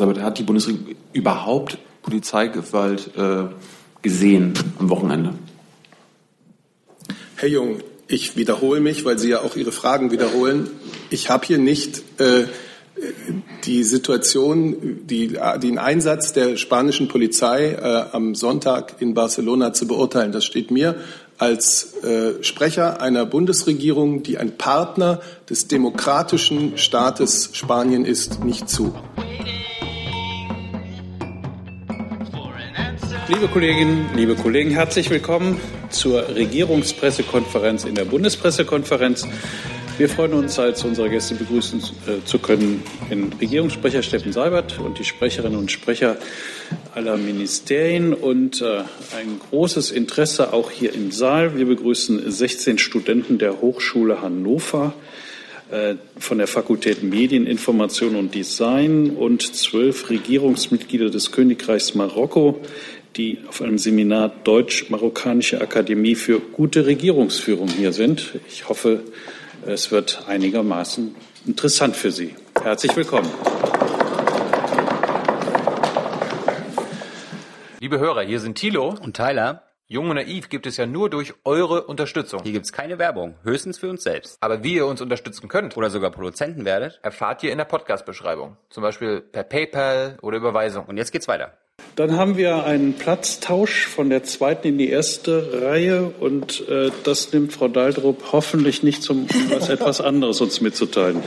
Aber hat die Bundesregierung überhaupt Polizeigewalt äh, gesehen am Wochenende? Herr Jung, ich wiederhole mich, weil Sie ja auch Ihre Fragen wiederholen. Ich habe hier nicht äh, die Situation, die, den Einsatz der spanischen Polizei äh, am Sonntag in Barcelona zu beurteilen. Das steht mir als äh, Sprecher einer Bundesregierung, die ein Partner des demokratischen Staates Spanien ist, nicht zu. Liebe Kolleginnen, liebe Kollegen, herzlich willkommen zur Regierungspressekonferenz in der Bundespressekonferenz. Wir freuen uns, als unsere Gäste begrüßen äh, zu können, den Regierungssprecher Steffen Seibert und die Sprecherinnen und Sprecher aller Ministerien und äh, ein großes Interesse auch hier im Saal. Wir begrüßen 16 Studenten der Hochschule Hannover äh, von der Fakultät Medieninformation und Design und zwölf Regierungsmitglieder des Königreichs Marokko, die auf einem Seminar Deutsch-Marokkanische Akademie für gute Regierungsführung hier sind. Ich hoffe, es wird einigermaßen interessant für Sie. Herzlich willkommen. Liebe Hörer, hier sind Thilo und Tyler. Jung und naiv gibt es ja nur durch eure Unterstützung. Hier gibt es keine Werbung, höchstens für uns selbst. Aber wie ihr uns unterstützen könnt oder sogar Produzenten werdet, erfahrt ihr in der Podcast-Beschreibung. Zum Beispiel per PayPal oder Überweisung. Und jetzt geht's weiter. Dann haben wir einen Platztausch von der zweiten in die erste Reihe und äh, das nimmt Frau Daldrup hoffentlich nicht zum Anlass, etwas anderes uns mitzuteilen.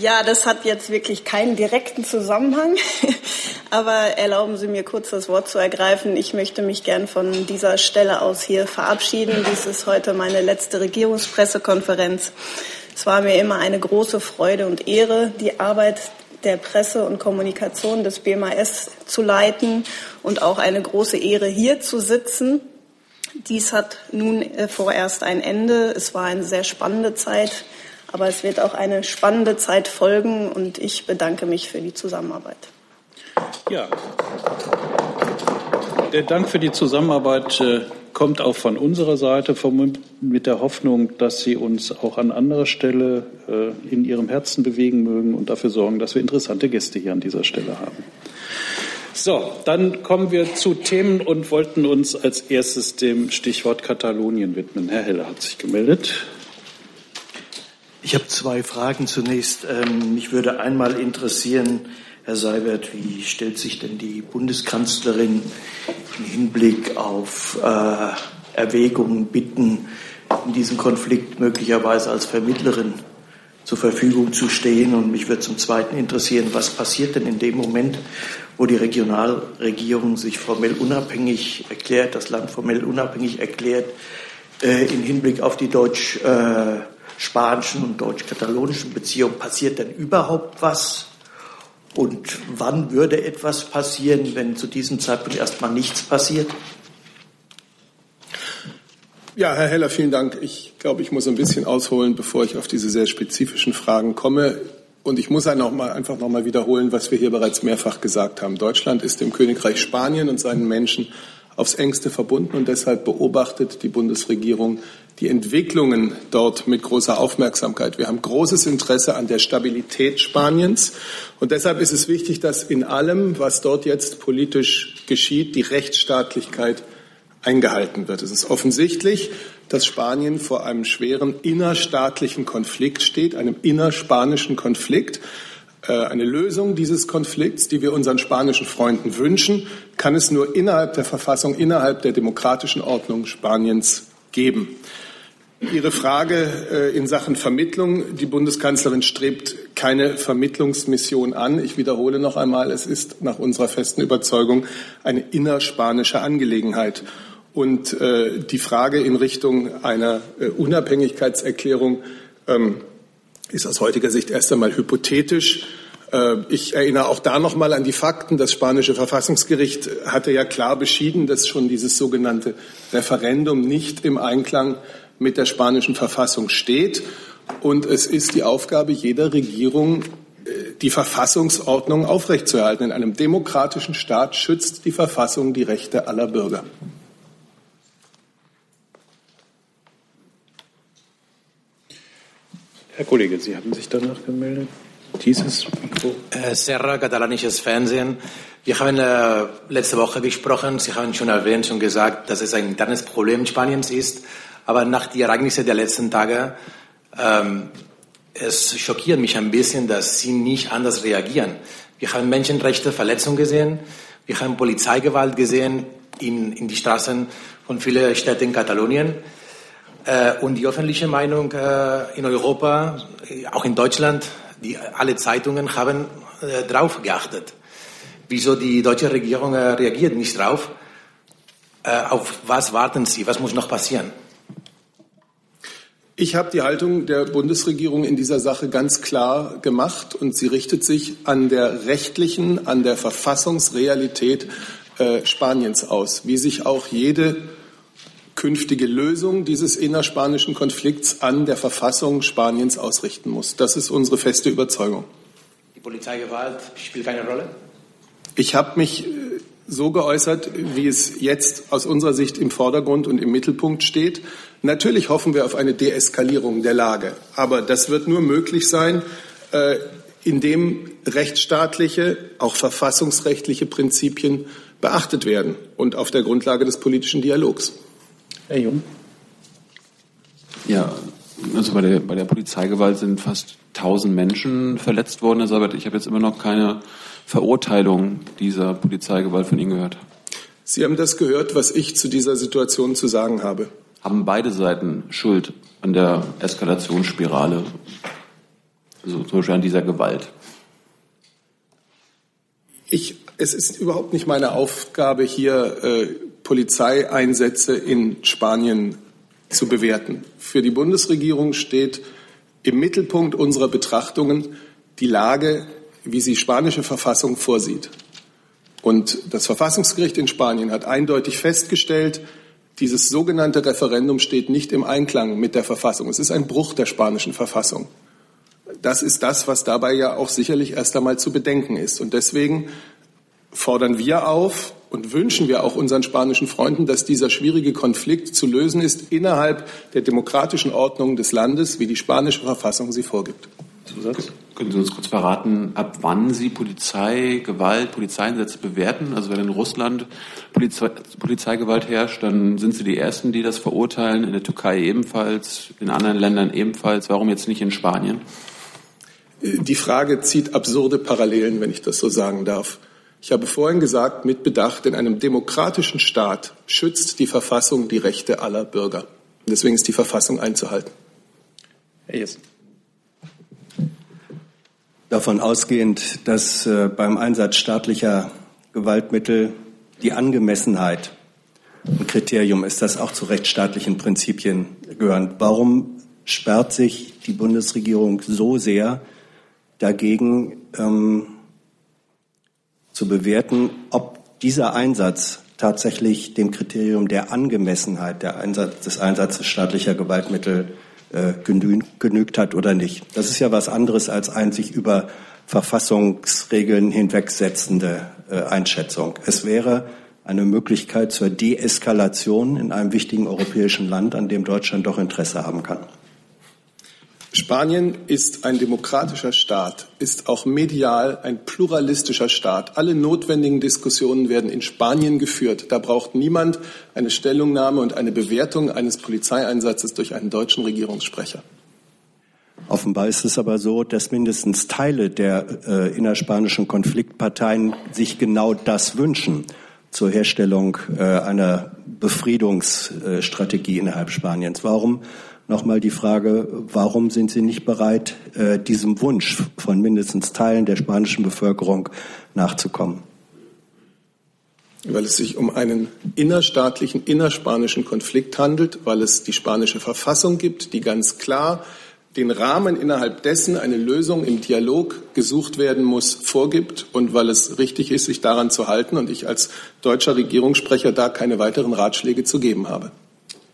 Ja, das hat jetzt wirklich keinen direkten Zusammenhang, aber erlauben Sie mir kurz das Wort zu ergreifen. Ich möchte mich gern von dieser Stelle aus hier verabschieden. Dies ist heute meine letzte Regierungspressekonferenz. Es war mir immer eine große Freude und Ehre, die Arbeit der Presse und Kommunikation des BMAS zu leiten und auch eine große Ehre, hier zu sitzen. Dies hat nun äh, vorerst ein Ende. Es war eine sehr spannende Zeit, aber es wird auch eine spannende Zeit folgen und ich bedanke mich für die Zusammenarbeit. Ja, der Dank für die Zusammenarbeit äh, kommt auch von unserer Seite mit der Hoffnung, dass Sie uns auch an anderer Stelle äh, in Ihrem Herzen bewegen mögen und dafür sorgen, dass wir interessante Gäste hier an dieser Stelle haben. So, dann kommen wir zu Themen und wollten uns als erstes dem Stichwort Katalonien widmen. Herr Heller hat sich gemeldet. Ich habe zwei Fragen zunächst. Ähm, mich würde einmal interessieren, Herr Seibert, wie stellt sich denn die Bundeskanzlerin im Hinblick auf äh, Erwägungen, Bitten in diesem Konflikt möglicherweise als Vermittlerin zur Verfügung zu stehen? Und mich würde zum Zweiten interessieren, was passiert denn in dem Moment, wo die Regionalregierung sich formell unabhängig erklärt, das Land formell unabhängig erklärt, äh, im Hinblick auf die deutsch-spanischen äh, und deutsch-katalonischen Beziehungen? Passiert denn überhaupt was? Und wann würde etwas passieren, wenn zu diesem Zeitpunkt erstmal nichts passiert? Ja, Herr Heller, vielen Dank. Ich glaube, ich muss ein bisschen ausholen, bevor ich auf diese sehr spezifischen Fragen komme. Und ich muss noch mal, einfach noch mal wiederholen, was wir hier bereits mehrfach gesagt haben. Deutschland ist dem Königreich Spanien und seinen Menschen aufs engste verbunden und deshalb beobachtet die Bundesregierung die Entwicklungen dort mit großer Aufmerksamkeit. Wir haben großes Interesse an der Stabilität Spaniens und deshalb ist es wichtig, dass in allem, was dort jetzt politisch geschieht, die Rechtsstaatlichkeit eingehalten wird. Es ist offensichtlich, dass Spanien vor einem schweren innerstaatlichen Konflikt steht, einem innerspanischen Konflikt. Äh, eine Lösung dieses Konflikts, die wir unseren spanischen Freunden wünschen, kann es nur innerhalb der Verfassung, innerhalb der demokratischen Ordnung Spaniens geben. Ihre Frage äh, in Sachen Vermittlung. Die Bundeskanzlerin strebt keine Vermittlungsmission an. Ich wiederhole noch einmal, es ist nach unserer festen Überzeugung eine innerspanische Angelegenheit. Und äh, die Frage in Richtung einer äh, Unabhängigkeitserklärung ähm, ist aus heutiger Sicht erst einmal hypothetisch. Ich erinnere auch da noch mal an die Fakten. Das spanische Verfassungsgericht hatte ja klar beschieden, dass schon dieses sogenannte Referendum nicht im Einklang mit der spanischen Verfassung steht. Und es ist die Aufgabe jeder Regierung, äh, die Verfassungsordnung aufrechtzuerhalten. In einem demokratischen Staat schützt die Verfassung die Rechte aller Bürger. Herr Kollege, Sie hatten sich danach gemeldet. Dieses Mikro. Äh, Serra, katalanisches Fernsehen. Wir haben äh, letzte Woche gesprochen, Sie haben schon erwähnt, schon gesagt, dass es ein internes Problem Spaniens ist. Aber nach den Ereignissen der letzten Tage, ähm, es schockiert mich ein bisschen, dass Sie nicht anders reagieren. Wir haben Menschenrechtsverletzungen gesehen, wir haben Polizeigewalt gesehen in, in die Straßen von vielen Städten in Katalonien. Äh, und die öffentliche Meinung äh, in Europa, äh, auch in Deutschland, die, alle Zeitungen haben äh, drauf geachtet. Wieso die deutsche Regierung äh, reagiert nicht drauf? Äh, auf was warten Sie? Was muss noch passieren? Ich habe die Haltung der Bundesregierung in dieser Sache ganz klar gemacht und sie richtet sich an der rechtlichen, an der Verfassungsrealität äh, Spaniens aus, wie sich auch jede künftige Lösung dieses innerspanischen Konflikts an der Verfassung Spaniens ausrichten muss. Das ist unsere feste Überzeugung. Die Polizeigewalt spielt keine Rolle? Ich habe mich äh, so geäußert, wie es jetzt aus unserer Sicht im Vordergrund und im Mittelpunkt steht. Natürlich hoffen wir auf eine Deeskalierung der Lage, aber das wird nur möglich sein, äh, indem rechtsstaatliche, auch verfassungsrechtliche Prinzipien beachtet werden und auf der Grundlage des politischen Dialogs. Herr Jung. Ja, also bei der, bei der Polizeigewalt sind fast 1000 Menschen verletzt worden, Herr Seibert. Ich habe jetzt immer noch keine Verurteilung dieser Polizeigewalt von Ihnen gehört. Sie haben das gehört, was ich zu dieser Situation zu sagen habe. Haben beide Seiten Schuld an der Eskalationsspirale, also zum Beispiel an dieser Gewalt? Ich, es ist überhaupt nicht meine Aufgabe, hier äh, Polizeieinsätze in Spanien zu bewerten. Für die Bundesregierung steht im Mittelpunkt unserer Betrachtungen die Lage, wie sie spanische Verfassung vorsieht. Und das Verfassungsgericht in Spanien hat eindeutig festgestellt, dieses sogenannte Referendum steht nicht im Einklang mit der Verfassung. Es ist ein Bruch der spanischen Verfassung. Das ist das, was dabei ja auch sicherlich erst einmal zu bedenken ist. Und deswegen fordern wir auf und wünschen wir auch unseren spanischen Freunden, dass dieser schwierige Konflikt zu lösen ist innerhalb der demokratischen Ordnung des Landes, wie die spanische Verfassung sie vorgibt. Zusatz? Können Sie uns kurz verraten, ab wann Sie Polizeigewalt, Polizeieinsätze bewerten? Also wenn in Russland Polizei, Polizeigewalt herrscht, dann sind Sie die Ersten, die das verurteilen, in der Türkei ebenfalls, in anderen Ländern ebenfalls. Warum jetzt nicht in Spanien? Die Frage zieht absurde Parallelen, wenn ich das so sagen darf. Ich habe vorhin gesagt, mit Bedacht, in einem demokratischen Staat schützt die Verfassung die Rechte aller Bürger. Deswegen ist die Verfassung einzuhalten. Herr Jessen. Davon ausgehend, dass äh, beim Einsatz staatlicher Gewaltmittel die Angemessenheit ein Kriterium ist, das auch zu rechtsstaatlichen Prinzipien gehören. Warum sperrt sich die Bundesregierung so sehr dagegen, ähm, zu bewerten, ob dieser Einsatz tatsächlich dem Kriterium der Angemessenheit der Einsatz, des Einsatzes staatlicher Gewaltmittel äh, genügt hat oder nicht. Das ist ja was anderes als ein sich über Verfassungsregeln hinwegsetzende äh, Einschätzung. Es wäre eine Möglichkeit zur Deeskalation in einem wichtigen europäischen Land, an dem Deutschland doch Interesse haben kann. Spanien ist ein demokratischer Staat, ist auch medial ein pluralistischer Staat. Alle notwendigen Diskussionen werden in Spanien geführt. Da braucht niemand eine Stellungnahme und eine Bewertung eines Polizeieinsatzes durch einen deutschen Regierungssprecher. Offenbar ist es aber so, dass mindestens Teile der äh, innerspanischen Konfliktparteien sich genau das wünschen zur Herstellung äh, einer Befriedungsstrategie innerhalb Spaniens. Warum nochmal die Frage, warum sind Sie nicht bereit, äh, diesem Wunsch von mindestens Teilen der spanischen Bevölkerung nachzukommen? Weil es sich um einen innerstaatlichen, innerspanischen Konflikt handelt, weil es die spanische Verfassung gibt, die ganz klar den Rahmen, innerhalb dessen eine Lösung im Dialog gesucht werden muss, vorgibt und weil es richtig ist, sich daran zu halten und ich als deutscher Regierungssprecher da keine weiteren Ratschläge zu geben habe.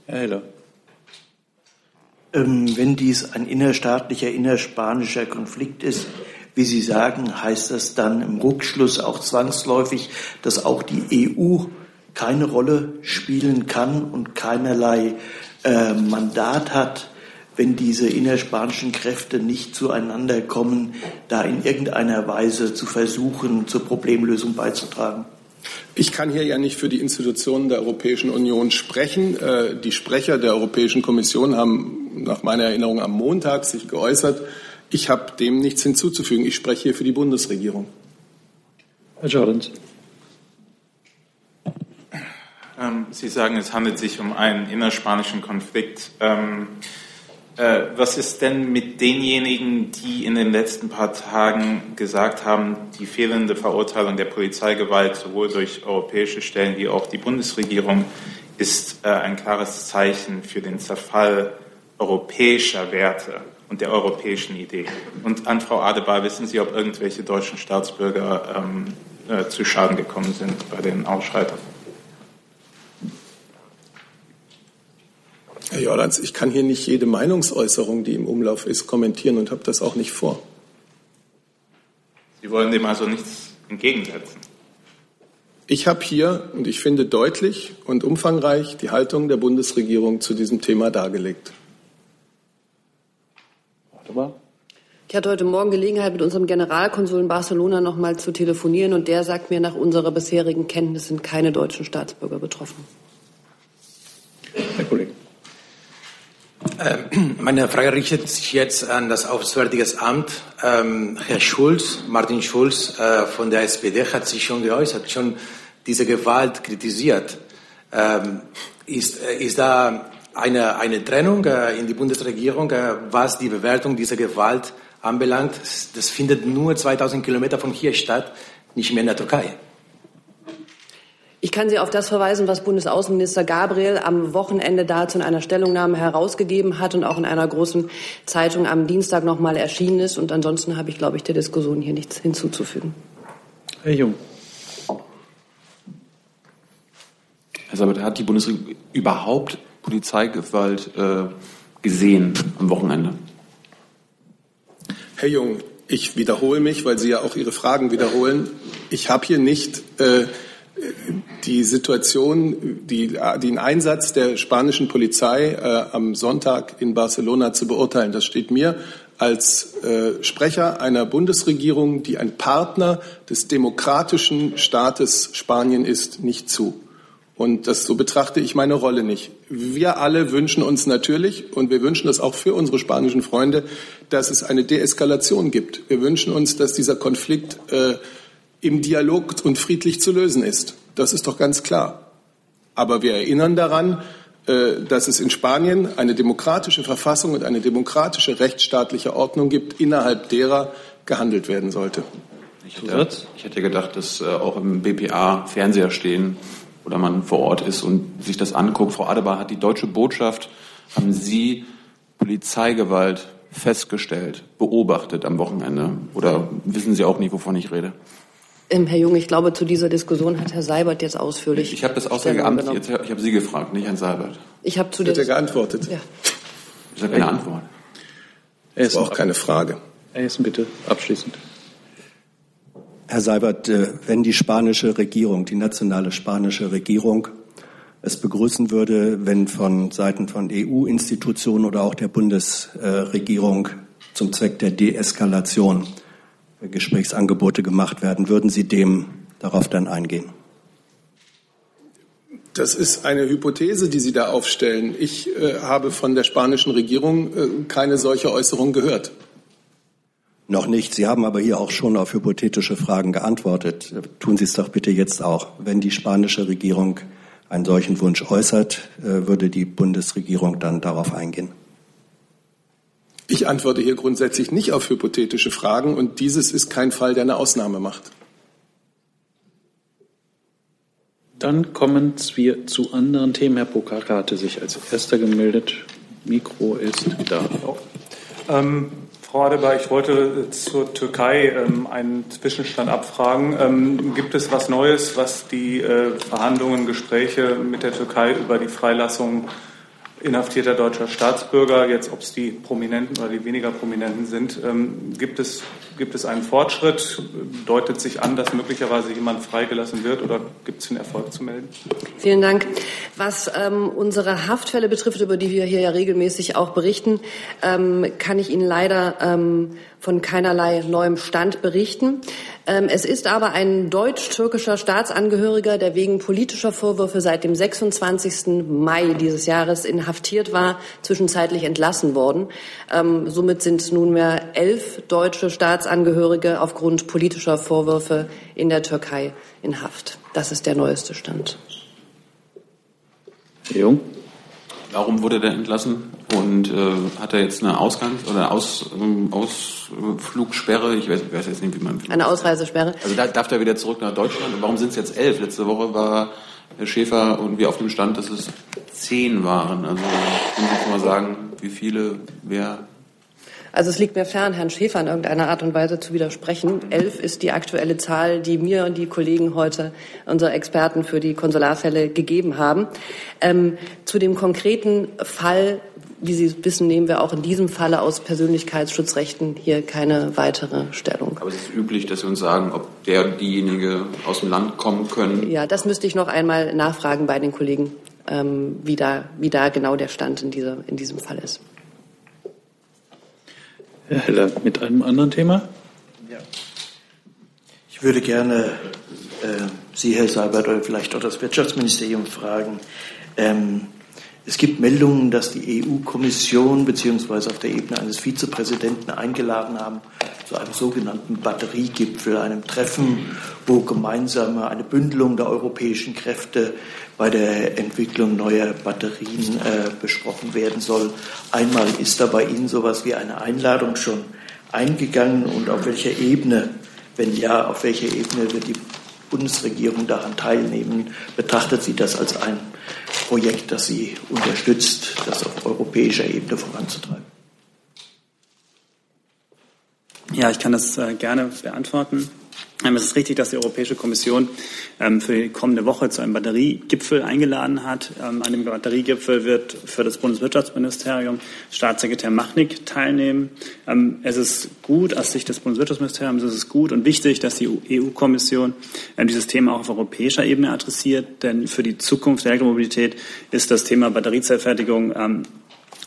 Herr Heller. Ähm, wenn dies ein innerstaatlicher, innerspanischer Konflikt ist, wie Sie sagen, heißt das dann im Rückschluss auch zwangsläufig, dass auch die EU keine Rolle spielen kann und keinerlei äh, Mandat hat, wenn diese innerspanischen Kräfte nicht zueinander kommen, da in irgendeiner Weise zu versuchen, zur Problemlösung beizutragen? Ich kann hier ja nicht für die Institutionen der Europäischen Union sprechen. Äh, die Sprecher der Europäischen Kommission haben nach meiner Erinnerung am Montag sich geäußert. Ich habe dem nichts hinzuzufügen. Ich spreche hier für die Bundesregierung. Herr Jordans. Ähm, Sie sagen, es handelt sich um einen innerspanischen Konflikt. Äh, was ist denn mit denjenigen, die in den letzten paar Tagen gesagt haben, die fehlende Verurteilung der Polizeigewalt sowohl durch europäische Stellen wie auch die Bundesregierung ist äh, ein klares Zeichen für den Zerfall europäischer Werte und der europäischen Idee? Und an Frau Adebar, wissen Sie, ob irgendwelche deutschen Staatsbürger ähm, äh, zu Schaden gekommen sind bei den Ausschreitungen? Herr Jordans, ich kann hier nicht jede Meinungsäußerung, die im Umlauf ist, kommentieren und habe das auch nicht vor. Sie wollen dem also nichts entgegensetzen? Ich habe hier, und ich finde deutlich und umfangreich, die Haltung der Bundesregierung zu diesem Thema dargelegt. Ich hatte heute Morgen Gelegenheit, mit unserem Generalkonsul in Barcelona noch mal zu telefonieren, und der sagt mir, nach unserer bisherigen Kenntnis sind keine deutschen Staatsbürger betroffen. Herr Kollege. Ähm, meine Frage richtet sich jetzt an das Auswärtige Amt. Ähm, Herr Schulz, Martin Schulz äh, von der SPD hat sich schon geäußert, schon diese Gewalt kritisiert. Ähm, ist, äh, ist da eine, eine Trennung äh, in die Bundesregierung, was die Bewertung dieser Gewalt anbelangt? Das findet nur 2000 Kilometer von hier statt, nicht mehr in der Türkei. Ich kann Sie auf das verweisen, was Bundesaußenminister Gabriel am Wochenende dazu in einer Stellungnahme herausgegeben hat und auch in einer großen Zeitung am Dienstag noch mal erschienen ist. Und ansonsten habe ich, glaube ich, der Diskussion hier nichts hinzuzufügen. Herr Jung. Herr Sabat, hat die Bundesregierung überhaupt Polizeigewalt äh, gesehen am Wochenende? Herr Jung, ich wiederhole mich, weil Sie ja auch Ihre Fragen wiederholen. Ich habe hier nicht äh, die Situation, die, den Einsatz der spanischen Polizei äh, am Sonntag in Barcelona zu beurteilen. Das steht mir als äh, Sprecher einer Bundesregierung, die ein Partner des demokratischen Staates Spanien ist, nicht zu. Und das, so betrachte ich meine Rolle nicht. Wir alle wünschen uns natürlich, und wir wünschen das auch für unsere spanischen Freunde, dass es eine Deeskalation gibt. Wir wünschen uns, dass dieser Konflikt äh, im Dialog und friedlich zu lösen ist. Das ist doch ganz klar. Aber wir erinnern daran, äh, dass es in Spanien eine demokratische Verfassung und eine demokratische rechtsstaatliche Ordnung gibt, innerhalb derer gehandelt werden sollte. Ich hätte, ich hätte gedacht, dass äh, auch im BPA Fernseher stehen oder man vor Ort ist und sich das anguckt. Frau Adebar hat die deutsche Botschaft, haben Sie Polizeigewalt festgestellt, beobachtet am Wochenende? Oder wissen Sie auch nicht, wovon ich rede? Ähm, Herr Jung, ich glaube, zu dieser Diskussion hat Herr Seibert jetzt ausführlich. Ich habe das Auswärtige Amt, jetzt, ich habe Sie gefragt, nicht Herrn Seibert. Ich habe zu der. Hat er geantwortet? Ja. Das ist ja keine Antwort. Das war auch keine Frage. Herr Hessen, bitte abschließend. Herr Seibert, äh, wenn die spanische Regierung, die nationale spanische Regierung, es begrüßen würde, wenn von Seiten von EU-Institutionen oder auch der Bundesregierung zum Zweck der Deeskalation Gesprächsangebote gemacht werden. Würden Sie dem darauf dann eingehen? Das ist eine Hypothese, die Sie da aufstellen. Ich äh, habe von der spanischen Regierung äh, keine solche Äußerung gehört. Noch nicht. Sie haben aber hier auch schon auf hypothetische Fragen geantwortet. Tun Sie es doch bitte jetzt auch. Wenn die spanische Regierung einen solchen Wunsch äußert, äh, würde die Bundesregierung dann darauf eingehen? Ich antworte hier grundsätzlich nicht auf hypothetische Fragen und dieses ist kein Fall, der eine Ausnahme macht. Dann kommen wir zu anderen Themen. Herr Pokaka hatte sich als erster gemeldet. Mikro ist da. Ähm, Frau Adebar, ich wollte zur Türkei ähm, einen Zwischenstand abfragen. Ähm, gibt es was Neues, was die äh, Verhandlungen, Gespräche mit der Türkei über die Freilassung inhaftierter deutscher Staatsbürger, jetzt ob es die Prominenten oder die weniger Prominenten sind. Ähm, gibt, es, gibt es einen Fortschritt? Deutet sich an, dass möglicherweise jemand freigelassen wird oder gibt es einen Erfolg zu melden? Vielen Dank. Was ähm, unsere Haftfälle betrifft, über die wir hier ja regelmäßig auch berichten, ähm, kann ich Ihnen leider ähm, von keinerlei neuem Stand berichten. Ähm, es ist aber ein deutsch-türkischer Staatsangehöriger, der wegen politischer Vorwürfe seit dem 26. Mai dieses Jahres inhaftiert war, zwischenzeitlich entlassen worden. Ähm, somit sind nunmehr elf deutsche Staatsangehörige aufgrund politischer Vorwürfe in der Türkei in Haft. Das ist der neueste Stand. Herr Jung. Warum wurde der entlassen? Und äh, hat er jetzt eine Ausgangs- oder Aus, ähm, Ausflugsperre? Ich weiß, ich weiß, jetzt nicht, wie man. Eine Ausreisesperre? Also da darf er wieder zurück nach Deutschland. Und warum sind es jetzt elf? Letzte Woche war Herr Schäfer irgendwie auf dem Stand, dass es zehn waren. Also können Sie mal sagen, wie viele, wer also es liegt mir fern, Herrn Schäfer in irgendeiner Art und Weise zu widersprechen. Elf ist die aktuelle Zahl, die mir und die Kollegen heute, unsere Experten für die Konsularfälle gegeben haben. Ähm, zu dem konkreten Fall, wie Sie wissen, nehmen wir auch in diesem Falle aus Persönlichkeitsschutzrechten hier keine weitere Stellung. Aber es ist üblich, dass Sie uns sagen, ob der diejenige aus dem Land kommen können. Ja, das müsste ich noch einmal nachfragen bei den Kollegen, ähm, wie, da, wie da genau der Stand in, dieser, in diesem Fall ist. Herr Heller, mit einem anderen Thema? Ja. Ich würde gerne äh, Sie, Herr Seibert, oder vielleicht auch das Wirtschaftsministerium fragen. Ähm, es gibt Meldungen, dass die EU-Kommission beziehungsweise auf der Ebene eines Vizepräsidenten eingeladen haben zu einem sogenannten Batteriegipfel, einem Treffen, wo gemeinsam eine Bündelung der europäischen Kräfte bei der Entwicklung neuer Batterien äh, besprochen werden soll. Einmal ist da bei Ihnen sowas wie eine Einladung schon eingegangen und auf welcher Ebene, wenn ja, auf welcher Ebene wird die Bundesregierung daran teilnehmen? Betrachtet sie das als ein Projekt, das sie unterstützt, das auf europäischer Ebene voranzutreiben? Ja, ich kann das äh, gerne beantworten. Ähm, es ist richtig, dass die Europäische Kommission ähm, für die kommende Woche zu einem Batteriegipfel eingeladen hat. Ähm, an dem Batteriegipfel wird für das Bundeswirtschaftsministerium Staatssekretär Machnik teilnehmen. Es ist gut, aus Sicht des Bundeswirtschaftsministeriums ist es gut und wichtig, dass die EU-Kommission dieses Thema auch auf europäischer Ebene adressiert, denn für die Zukunft der Elektromobilität ist das Thema Batteriezellfertigung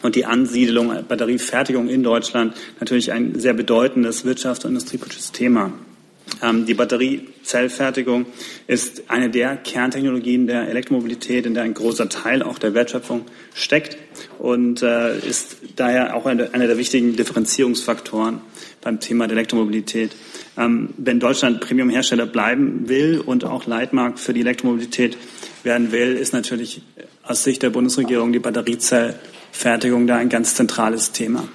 und die Ansiedelung, Batteriefertigung in Deutschland natürlich ein sehr bedeutendes wirtschafts- und industriepolitisches Thema. Ähm, die Batteriezellfertigung ist eine der Kerntechnologien der Elektromobilität, in der ein großer Teil auch der Wertschöpfung steckt und äh, ist daher auch einer der wichtigen Differenzierungsfaktoren beim Thema der Elektromobilität. Ähm, wenn Deutschland Premiumhersteller bleiben will und auch Leitmarkt für die Elektromobilität werden will, ist natürlich aus Sicht der Bundesregierung die Batteriezellfertigung da ein ganz zentrales Thema.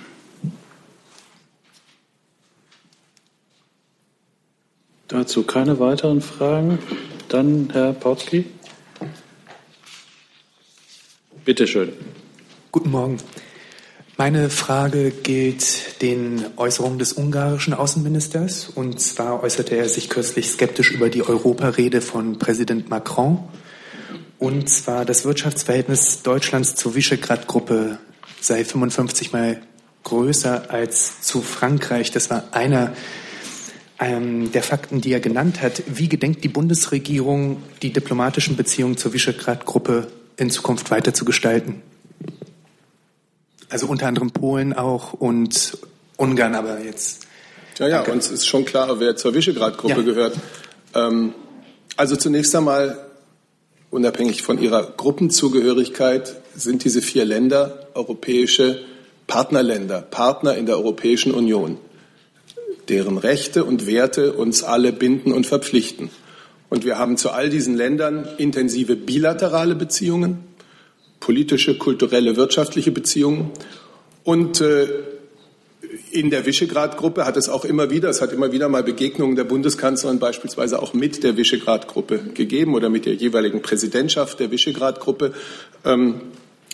Dazu keine weiteren Fragen. Dann Herr Pautzki. Bitte schön. Guten Morgen. Meine Frage gilt den Äußerungen des ungarischen Außenministers. Und zwar äußerte er sich kürzlich skeptisch über die Europarede von Präsident Macron. Und zwar das Wirtschaftsverhältnis Deutschlands zur Visegrad-Gruppe sei 55 mal größer als zu Frankreich. Das war einer ähm, der Fakten, die er genannt hat. Wie gedenkt die Bundesregierung, die diplomatischen Beziehungen zur Visegrad-Gruppe in Zukunft weiter zu gestalten? Also unter anderem Polen auch und Ungarn, aber jetzt. Ja, ja, uns ist schon klar, wer zur Visegrad-Gruppe ja. gehört. Ähm, also zunächst einmal, unabhängig von ihrer Gruppenzugehörigkeit, sind diese vier Länder europäische Partnerländer, Partner in der Europäischen Union deren Rechte und Werte uns alle binden und verpflichten. Und wir haben zu all diesen Ländern intensive bilaterale Beziehungen, politische, kulturelle, wirtschaftliche Beziehungen. Und äh, in der Visegrad-Gruppe hat es auch immer wieder, es hat immer wieder mal Begegnungen der Bundeskanzlerin beispielsweise auch mit der Visegrad-Gruppe gegeben oder mit der jeweiligen Präsidentschaft der Visegrad-Gruppe. Ähm,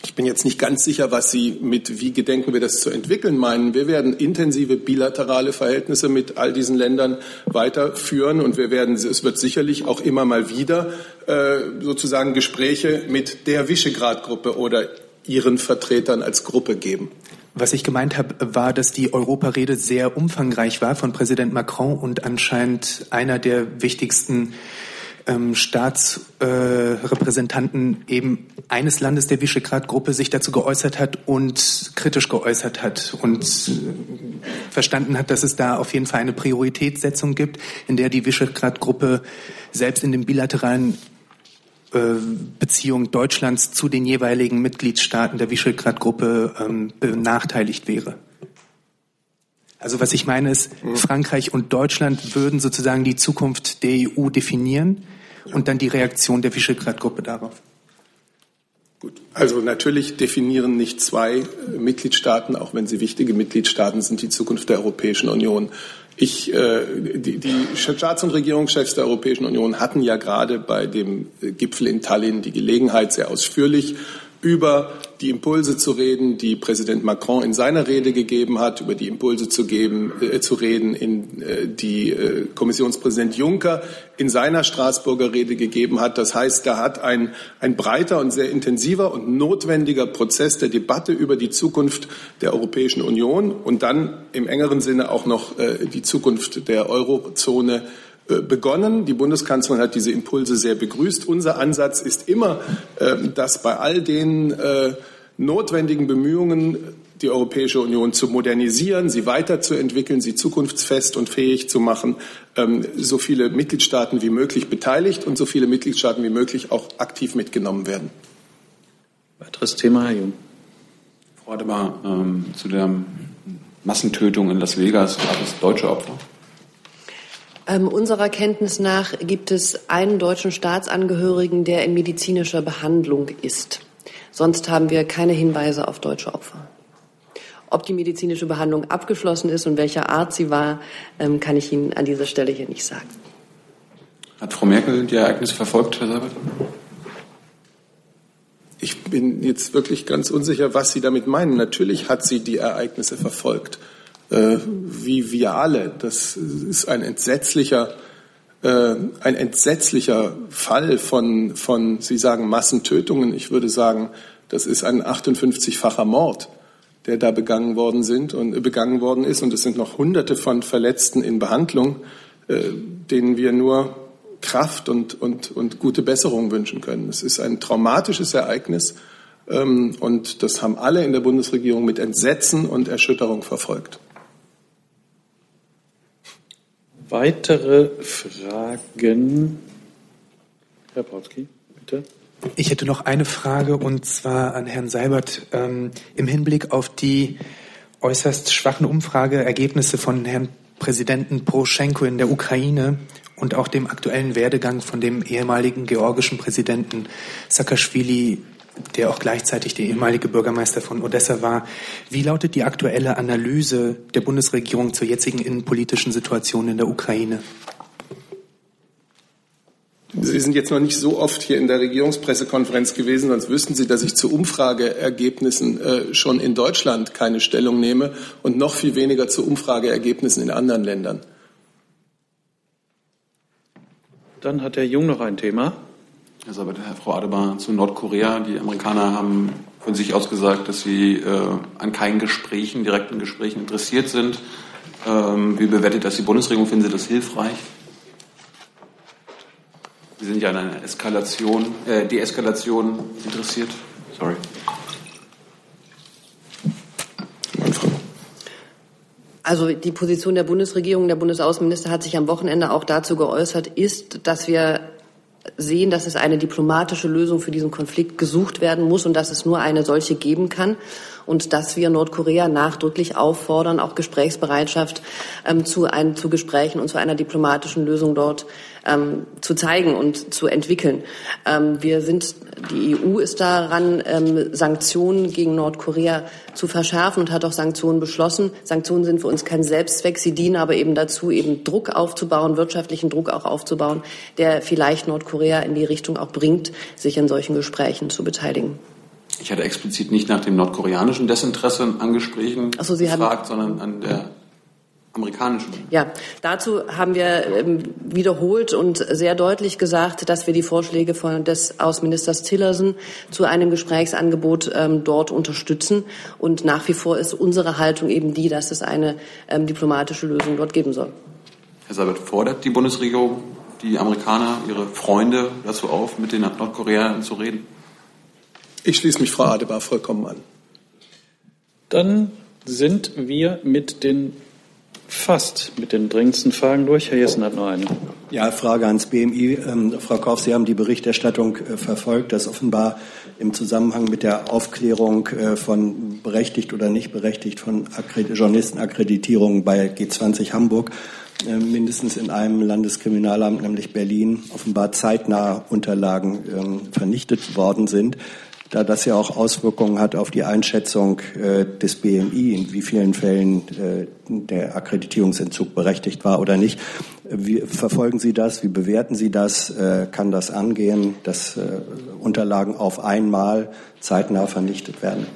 ich bin jetzt nicht ganz sicher, was Sie mit wie gedenken wir das zu entwickeln meinen. Wir werden intensive bilaterale Verhältnisse mit all diesen Ländern weiterführen und wir werden, es wird sicherlich auch immer mal wieder äh, sozusagen Gespräche mit der Visegrad-Gruppe oder ihren Vertretern als Gruppe geben. Was ich gemeint habe, war, dass die Europarede sehr umfangreich war von Präsident Macron und anscheinend einer der wichtigsten ähm, Staatsrepräsentanten äh, eben eines Landes der Visegrad-Gruppe sich dazu geäußert hat und kritisch geäußert hat und äh, verstanden hat, dass es da auf jeden Fall eine Prioritätssetzung gibt, in der die Visegrad-Gruppe selbst in den bilateralen äh, Beziehungen Deutschlands zu den jeweiligen Mitgliedstaaten der Visegrad-Gruppe ähm, benachteiligt wäre. Also was ich meine ist, Frankreich und Deutschland würden sozusagen die Zukunft der EU definieren und dann die Reaktion der Visegrad-Gruppe darauf. Gut, also natürlich definieren nicht zwei äh, Mitgliedstaaten, auch wenn sie wichtige Mitgliedstaaten sind, die Zukunft der Europäischen Union. Ich, äh, die, die Staats- und Regierungschefs der Europäischen Union hatten ja gerade bei dem äh, Gipfel in Tallinn die Gelegenheit, sehr ausführlich über die Impulse zu reden, die Präsident Macron in seiner Rede gegeben hat, über die Impulse zu, geben, äh, zu reden, in, äh, die äh, Kommissionspräsident Juncker in seiner Straßburger Rede gegeben hat. Das heißt, da hat ein, ein breiter und sehr intensiver und notwendiger Prozess der Debatte über die Zukunft der Europäischen Union und dann im engeren Sinne auch noch äh, die Zukunft der Eurozone begonnen. Die Bundeskanzlerin hat diese Impulse sehr begrüßt. Unser Ansatz ist immer, ähm, dass bei all den äh, notwendigen Bemühungen, die Europäische Union zu modernisieren, sie weiterzuentwickeln, sie zukunftsfest und fähig zu machen, ähm, so viele Mitgliedstaaten wie möglich beteiligt und so viele Mitgliedstaaten wie möglich auch aktiv mitgenommen werden. Weiteres Thema, Herr Jung. Frau Adebar, ähm, zu der Massentötung in Las Vegas gab es deutsche Opfer? Ähm, unserer Kenntnis nach gibt es einen deutschen Staatsangehörigen, der in medizinischer Behandlung ist. Sonst haben wir keine Hinweise auf deutsche Opfer. Ob die medizinische Behandlung abgeschlossen ist und welcher Art sie war, ähm, kann ich Ihnen an dieser Stelle hier nicht sagen. Hat Frau Merkel die Ereignisse verfolgt, Herr Seibert? Ich bin jetzt wirklich ganz unsicher, was Sie damit meinen. Natürlich hat sie die Ereignisse verfolgt äh, wie wir alle. Das ist ein entsetzlicher, äh, ein entsetzlicher Fall von, von, Sie sagen Massentötungen. Ich würde sagen, das ist ein 58-facher Mord, der da begangen worden sind und äh, begangen worden ist. Und es sind noch Hunderte von Verletzten in Behandlung, äh, denen wir nur Kraft und, und, und gute Besserung wünschen können. Es ist ein traumatisches Ereignis. Ähm, und das haben alle in der Bundesregierung mit Entsetzen und Erschütterung verfolgt. Weitere Fragen? Herr Brautzky, bitte. Ich hätte noch eine Frage und zwar an Herrn Seibert ähm, im Hinblick auf die äußerst schwachen Umfrageergebnisse von Herrn Präsidenten Poroschenko in der Ukraine und auch dem aktuellen Werdegang von dem ehemaligen georgischen Präsidenten Saakashvili der auch gleichzeitig der ehemalige Bürgermeister von Odessa war. Wie lautet die aktuelle Analyse der Bundesregierung zur jetzigen innenpolitischen Situation in der Ukraine? Sie sind jetzt noch nicht so oft hier in der Regierungspressekonferenz gewesen, sonst wüssten Sie, dass ich zu Umfrageergebnissen äh, schon in Deutschland keine Stellung nehme und noch viel weniger zu Umfrageergebnissen in anderen Ländern. Dann hat Herr Jung noch ein Thema. Also aber Herr Frau Adebar zu Nordkorea. Die Amerikaner haben von sich aus gesagt, dass sie äh, an keinen Gesprächen, direkten Gesprächen interessiert sind. Ähm, wie bewertet das die Bundesregierung? Finden Sie das hilfreich? Sie sind ja an einer Eskalation, äh, Deeskalation interessiert. Sorry. Also die Position der Bundesregierung, der Bundesaußenminister hat sich am Wochenende auch dazu geäußert, ist, dass wir sehen, dass es eine diplomatische Lösung für diesen Konflikt gesucht werden muss und dass es nur eine solche geben kann und dass wir Nordkorea nachdrücklich auffordern, auch Gesprächsbereitschaft ähm, zu, ein, zu Gesprächen und zu einer diplomatischen Lösung dort ähm, zu zeigen und zu entwickeln. Ähm, wir sind, die EU ist daran, ähm, Sanktionen gegen Nordkorea zu verschärfen und hat auch Sanktionen beschlossen. Sanktionen sind für uns kein Selbstzweck, sie dienen aber eben dazu, eben Druck aufzubauen, wirtschaftlichen Druck auch aufzubauen, der vielleicht Nordkorea in die Richtung auch bringt, sich in solchen Gesprächen zu beteiligen. Ich hatte explizit nicht nach dem nordkoreanischen Desinteresse an Gesprächen so, gefragt, sondern an der amerikanischen. Ja, dazu haben wir ähm, wiederholt und sehr deutlich gesagt, dass wir die Vorschläge von des Außenministers Tillerson zu einem Gesprächsangebot ähm, dort unterstützen. Und nach wie vor ist unsere Haltung eben die, dass es eine ähm, diplomatische Lösung dort geben soll. Herr Seibert, fordert die Bundesregierung die Amerikaner, ihre Freunde dazu auf, mit den Nordkoreanern zu reden? Ich schließe mich Frau Adebar vollkommen an. Dann sind wir mit den fast mit den dringendsten Fragen durch. Herr Jessen hat noch eine. Ja, Frage ans BMI. Ähm, Frau Kauf, Sie haben die Berichterstattung äh, verfolgt, dass offenbar im Zusammenhang mit der Aufklärung äh, von berechtigt oder nicht berechtigt von Akkred Journalistenakkreditierungen bei G20 Hamburg äh, mindestens in einem Landeskriminalamt, nämlich Berlin, offenbar zeitnah Unterlagen ähm, vernichtet worden sind da das ja auch Auswirkungen hat auf die Einschätzung äh, des BMI, in wie vielen Fällen äh, der Akkreditierungsentzug berechtigt war oder nicht. Wie verfolgen Sie das? Wie bewerten Sie das? Äh, kann das angehen, dass äh, Unterlagen auf einmal zeitnah vernichtet werden?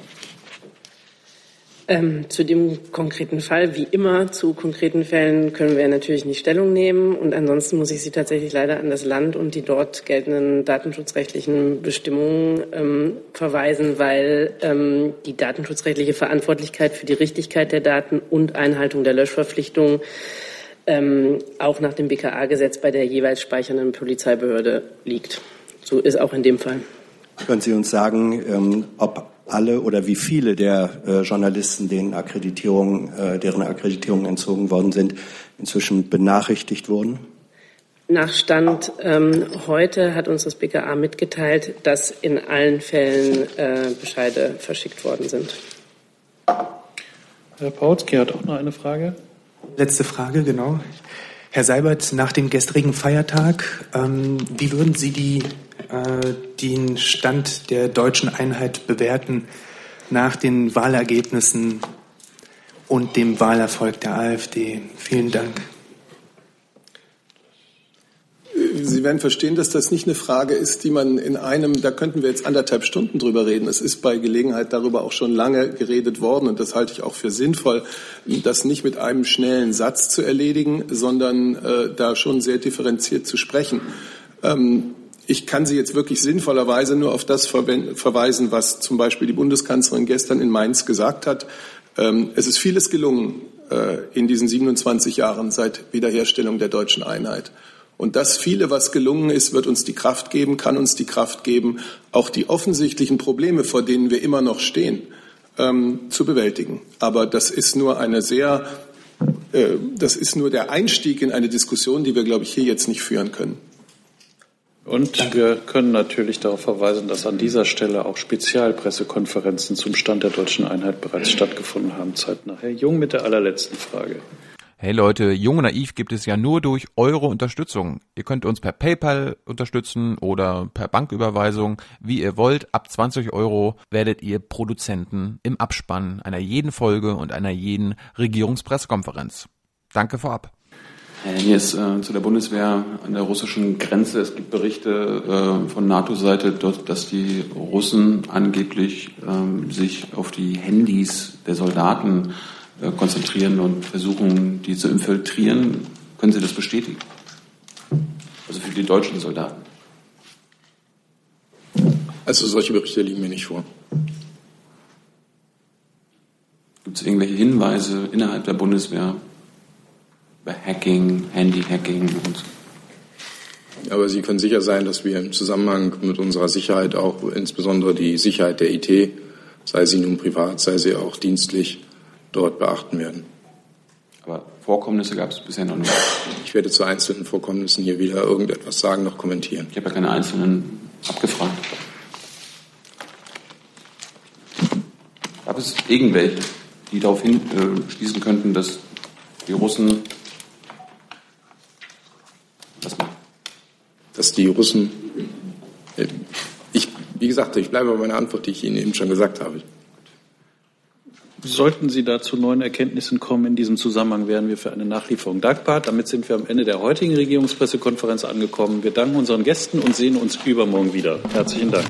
Ähm, zu dem konkreten Fall, wie immer zu konkreten Fällen, können wir natürlich nicht Stellung nehmen. Und ansonsten muss ich Sie tatsächlich leider an das Land und die dort geltenden datenschutzrechtlichen Bestimmungen ähm, verweisen, weil ähm, die datenschutzrechtliche Verantwortlichkeit für die Richtigkeit der Daten und Einhaltung der Löschverpflichtungen ähm, auch nach dem BKA-Gesetz bei der jeweils speichernden Polizeibehörde liegt. So ist auch in dem Fall. Können Sie uns sagen, ähm, ob alle oder wie viele der äh, Journalisten, denen Akkreditierung, äh, deren Akkreditierungen entzogen worden sind, inzwischen benachrichtigt wurden? Nach Stand ähm, heute hat uns das BKA mitgeteilt, dass in allen Fällen äh, Bescheide verschickt worden sind. Herr Pautzki hat auch noch eine Frage. Letzte Frage, genau. Herr Seibert, nach dem gestrigen Feiertag, ähm, wie würden Sie die äh, den Stand der deutschen Einheit bewerten nach den Wahlergebnissen und dem Wahlerfolg der AfD. Vielen Dank. Sie werden verstehen, dass das nicht eine Frage ist, die man in einem, da könnten wir jetzt anderthalb Stunden drüber reden. Es ist bei Gelegenheit darüber auch schon lange geredet worden und das halte ich auch für sinnvoll, das nicht mit einem schnellen Satz zu erledigen, sondern äh, da schon sehr differenziert zu sprechen. Ähm, ich kann Sie jetzt wirklich sinnvollerweise nur auf das verweisen, was zum Beispiel die Bundeskanzlerin gestern in Mainz gesagt hat. Ähm, es ist vieles gelungen äh, in diesen 27 Jahren seit Wiederherstellung der deutschen Einheit. Und das viele, was gelungen ist, wird uns die Kraft geben, kann uns die Kraft geben, auch die offensichtlichen Probleme, vor denen wir immer noch stehen, ähm, zu bewältigen. Aber das ist nur eine sehr, äh, das ist nur der Einstieg in eine Diskussion, die wir, glaube ich, hier jetzt nicht führen können. Und Danke. wir können natürlich darauf verweisen, dass an dieser Stelle auch Spezialpressekonferenzen zum Stand der deutschen Einheit bereits stattgefunden haben, zeitnah. Herr Jung mit der allerletzten Frage. Hey Leute, Jung und Naiv gibt es ja nur durch eure Unterstützung. Ihr könnt uns per PayPal unterstützen oder per Banküberweisung, wie ihr wollt. Ab 20 Euro werdet ihr Produzenten im Abspann einer jeden Folge und einer jeden Regierungspressekonferenz. Danke vorab. Hier ist äh, zu der Bundeswehr an der russischen Grenze. Es gibt Berichte äh, von NATO-Seite, dass die Russen angeblich äh, sich auf die Handys der Soldaten äh, konzentrieren und versuchen, die zu infiltrieren. Können Sie das bestätigen? Also für die deutschen Soldaten. Also solche Berichte liegen mir nicht vor. Gibt es irgendwelche Hinweise innerhalb der Bundeswehr, Hacking, Handy-Hacking und so. Aber Sie können sicher sein, dass wir im Zusammenhang mit unserer Sicherheit auch insbesondere die Sicherheit der IT, sei sie nun privat, sei sie auch dienstlich, dort beachten werden. Aber Vorkommnisse gab es bisher noch nicht. Ich werde zu einzelnen Vorkommnissen hier wieder irgendetwas sagen, noch kommentieren. Ich habe ja keine einzelnen abgefragt. Gab es irgendwelche, die darauf hinschließen äh, könnten, dass die Russen was macht? Dass die Russen, äh, ich, wie gesagt, ich bleibe bei meiner Antwort, die ich Ihnen eben schon gesagt habe. Sollten Sie da zu neuen Erkenntnissen kommen in diesem Zusammenhang, wären wir für eine Nachlieferung dankbar. Damit sind wir am Ende der heutigen Regierungspressekonferenz angekommen. Wir danken unseren Gästen und sehen uns übermorgen wieder. Herzlichen Dank.